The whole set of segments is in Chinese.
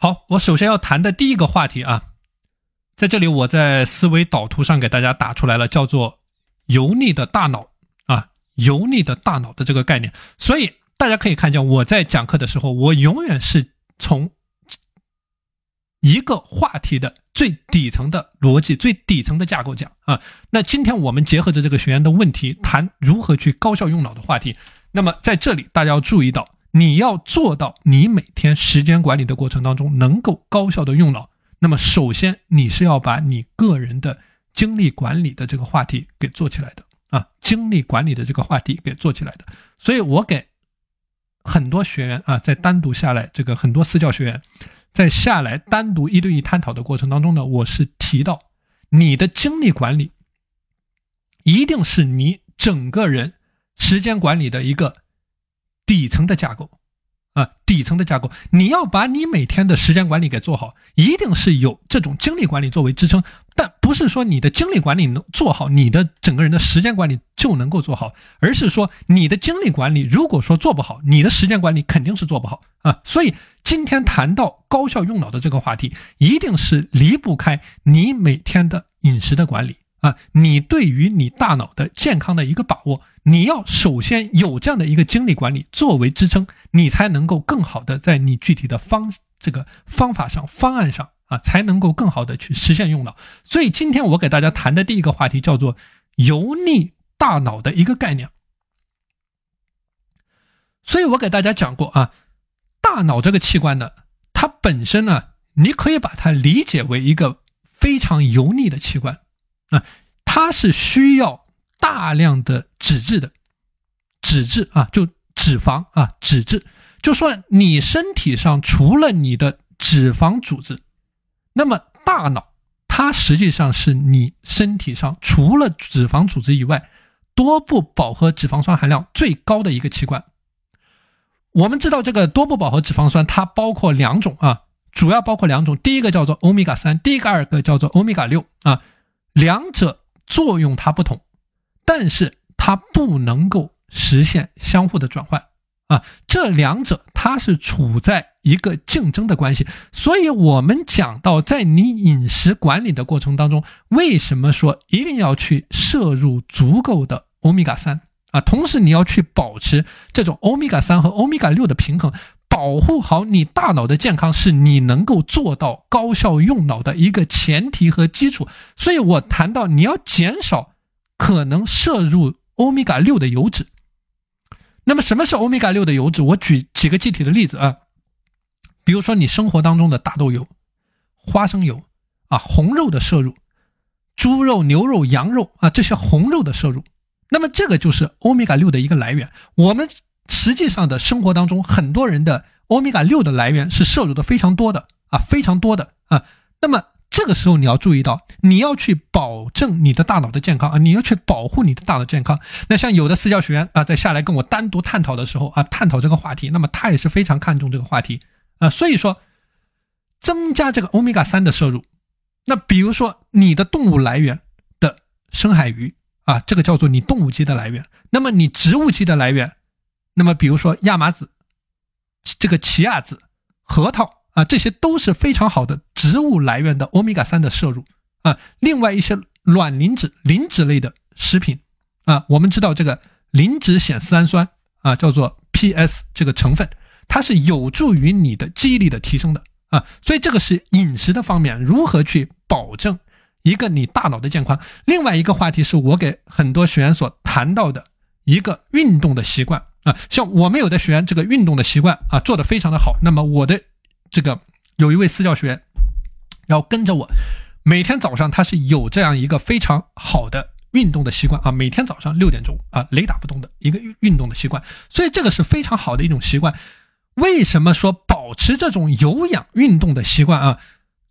好，我首先要谈的第一个话题啊，在这里我在思维导图上给大家打出来了，叫做“油腻的大脑”啊，“油腻的大脑”的这个概念。所以大家可以看见，我在讲课的时候，我永远是从一个话题的最底层的逻辑、最底层的架构讲啊。那今天我们结合着这个学员的问题，谈如何去高效用脑的话题。那么在这里，大家要注意到。你要做到，你每天时间管理的过程当中能够高效的用脑，那么首先你是要把你个人的精力管理的这个话题给做起来的啊，精力管理的这个话题给做起来的。所以我给很多学员啊，在单独下来，这个很多私教学员在下来单独一对一探讨的过程当中呢，我是提到你的精力管理一定是你整个人时间管理的一个。底层的架构，啊，底层的架构，你要把你每天的时间管理给做好，一定是有这种精力管理作为支撑，但不是说你的精力管理能做好，你的整个人的时间管理就能够做好，而是说你的精力管理如果说做不好，你的时间管理肯定是做不好啊。所以今天谈到高效用脑的这个话题，一定是离不开你每天的饮食的管理。啊，你对于你大脑的健康的一个把握，你要首先有这样的一个精力管理作为支撑，你才能够更好的在你具体的方这个方法上、方案上啊，才能够更好的去实现用脑。所以今天我给大家谈的第一个话题叫做油腻大脑的一个概念。所以我给大家讲过啊，大脑这个器官呢，它本身呢，你可以把它理解为一个非常油腻的器官。啊，它是需要大量的脂质的，脂质啊，就脂肪啊，脂质。就说你身体上除了你的脂肪组织，那么大脑它实际上是你身体上除了脂肪组织以外，多不饱和脂肪酸含量最高的一个器官。我们知道这个多不饱和脂肪酸它包括两种啊，主要包括两种，第一个叫做欧米伽三，第一个二个叫做欧米伽六啊。两者作用它不同，但是它不能够实现相互的转换啊！这两者它是处在一个竞争的关系，所以我们讲到在你饮食管理的过程当中，为什么说一定要去摄入足够的欧米伽三啊？同时你要去保持这种欧米伽三和欧米伽六的平衡。保护好你大脑的健康，是你能够做到高效用脑的一个前提和基础。所以我谈到你要减少可能摄入欧米伽六的油脂。那么什么是欧米伽六的油脂？我举几个具体的例子啊，比如说你生活当中的大豆油、花生油啊，红肉的摄入，猪肉、牛肉、羊肉啊这些红肉的摄入，那么这个就是欧米伽六的一个来源。我们。实际上的生活当中，很多人的欧米伽六的来源是摄入的非常多的啊，非常多的啊。那么这个时候你要注意到，你要去保证你的大脑的健康啊，你要去保护你的大脑健康。那像有的私教学员啊，在下来跟我单独探讨的时候啊，探讨这个话题，那么他也是非常看重这个话题啊。所以说，增加这个欧米伽三的摄入。那比如说你的动物来源的深海鱼啊，这个叫做你动物基的来源。那么你植物基的来源。那么，比如说亚麻籽、这个奇亚籽、核桃啊，这些都是非常好的植物来源的欧米伽三的摄入啊。另外一些卵磷脂、磷脂类的食品啊，我们知道这个磷脂酰丝氨酸啊，叫做 PS 这个成分，它是有助于你的记忆力的提升的啊。所以这个是饮食的方面，如何去保证一个你大脑的健康。另外一个话题是我给很多学员所谈到的一个运动的习惯。啊，像我们有的学员这个运动的习惯啊，做的非常的好。那么我的这个有一位私教学员，要跟着我，每天早上他是有这样一个非常好的运动的习惯啊，每天早上六点钟啊，雷打不动的一个运动的习惯。所以这个是非常好的一种习惯。为什么说保持这种有氧运动的习惯啊，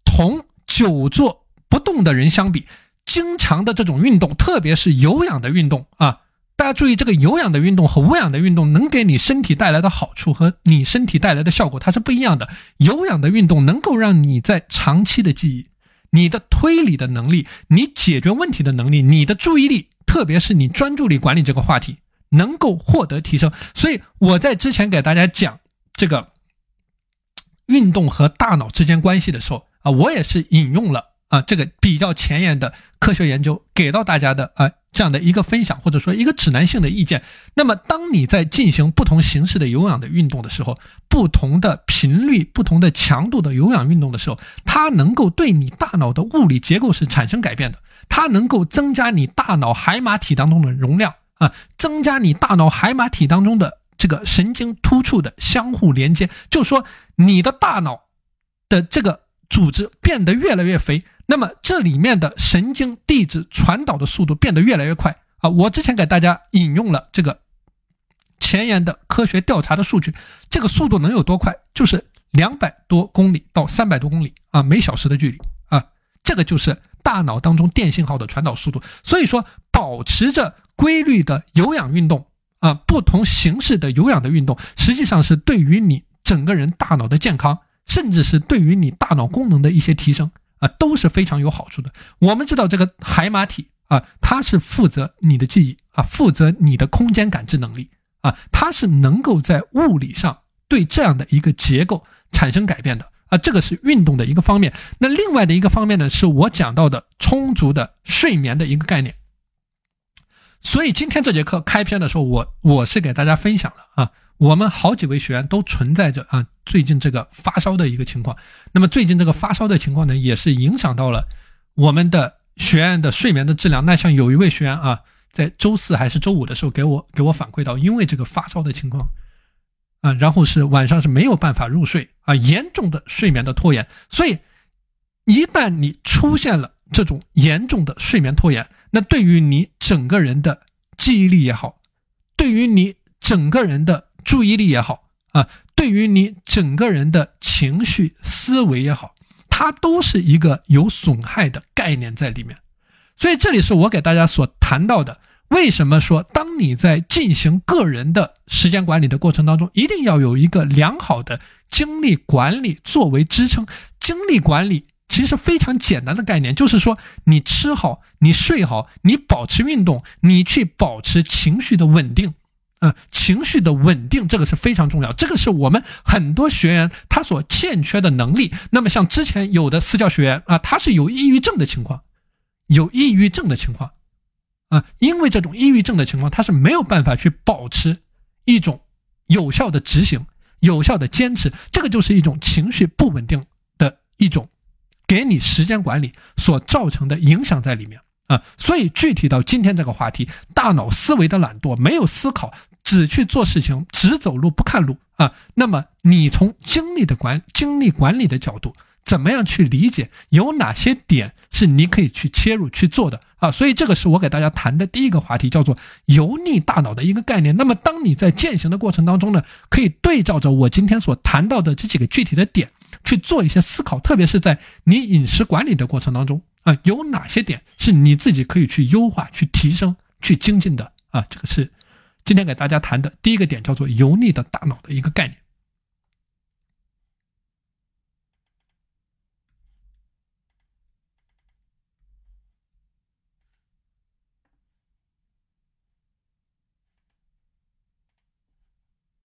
同久坐不动的人相比，经常的这种运动，特别是有氧的运动啊。大家注意，这个有氧的运动和无氧的运动能给你身体带来的好处和你身体带来的效果，它是不一样的。有氧的运动能够让你在长期的记忆、你的推理的能力、你解决问题的能力、你的注意力，特别是你专注力管理这个话题，能够获得提升。所以我在之前给大家讲这个运动和大脑之间关系的时候啊，我也是引用了啊这个比较前沿的科学研究给到大家的啊这样的一个分享或者说一个指南性的意见。那么，当你在进行不同形式的有氧的运动的时候，不同的频率、不同的强度的有氧运动的时候，它能够对你大脑的物理结构是产生改变的，它能够增加你大脑海马体当中的容量啊，增加你大脑海马体当中的。这个神经突触的相互连接，就说你的大脑的这个组织变得越来越肥，那么这里面的神经递质传导的速度变得越来越快啊！我之前给大家引用了这个前沿的科学调查的数据，这个速度能有多快？就是两百多公里到三百多公里啊，每小时的距离啊，这个就是大脑当中电信号的传导速度。所以说，保持着规律的有氧运动。啊，不同形式的有氧的运动，实际上是对于你整个人大脑的健康，甚至是对于你大脑功能的一些提升啊，都是非常有好处的。我们知道这个海马体啊，它是负责你的记忆啊，负责你的空间感知能力啊，它是能够在物理上对这样的一个结构产生改变的啊，这个是运动的一个方面。那另外的一个方面呢，是我讲到的充足的睡眠的一个概念。所以今天这节课开篇的时候，我我是给大家分享了啊，我们好几位学员都存在着啊最近这个发烧的一个情况。那么最近这个发烧的情况呢，也是影响到了我们的学员的睡眠的质量。那像有一位学员啊，在周四还是周五的时候给我给我反馈到，因为这个发烧的情况啊，然后是晚上是没有办法入睡啊，严重的睡眠的拖延。所以一旦你出现了这种严重的睡眠拖延，那对于你整个人的记忆力也好，对于你整个人的注意力也好啊，对于你整个人的情绪思维也好，它都是一个有损害的概念在里面。所以这里是我给大家所谈到的，为什么说当你在进行个人的时间管理的过程当中，一定要有一个良好的精力管理作为支撑，精力管理。其实非常简单的概念，就是说你吃好，你睡好，你保持运动，你去保持情绪的稳定，啊，情绪的稳定，这个是非常重要，这个是我们很多学员他所欠缺的能力。那么像之前有的私教学员啊，他是有抑郁症的情况，有抑郁症的情况，啊，因为这种抑郁症的情况，他是没有办法去保持一种有效的执行、有效的坚持，这个就是一种情绪不稳定的一种。给你时间管理所造成的影响在里面啊，所以具体到今天这个话题，大脑思维的懒惰，没有思考，只去做事情，只走路不看路啊。那么你从精力的管精力管理的角度，怎么样去理解有哪些点是你可以去切入去做的啊？所以这个是我给大家谈的第一个话题，叫做油腻大脑的一个概念。那么当你在践行的过程当中呢，可以对照着我今天所谈到的这几个具体的点。去做一些思考，特别是在你饮食管理的过程当中啊，有哪些点是你自己可以去优化、去提升、去精进的啊？这个是今天给大家谈的第一个点，叫做油腻的大脑的一个概念。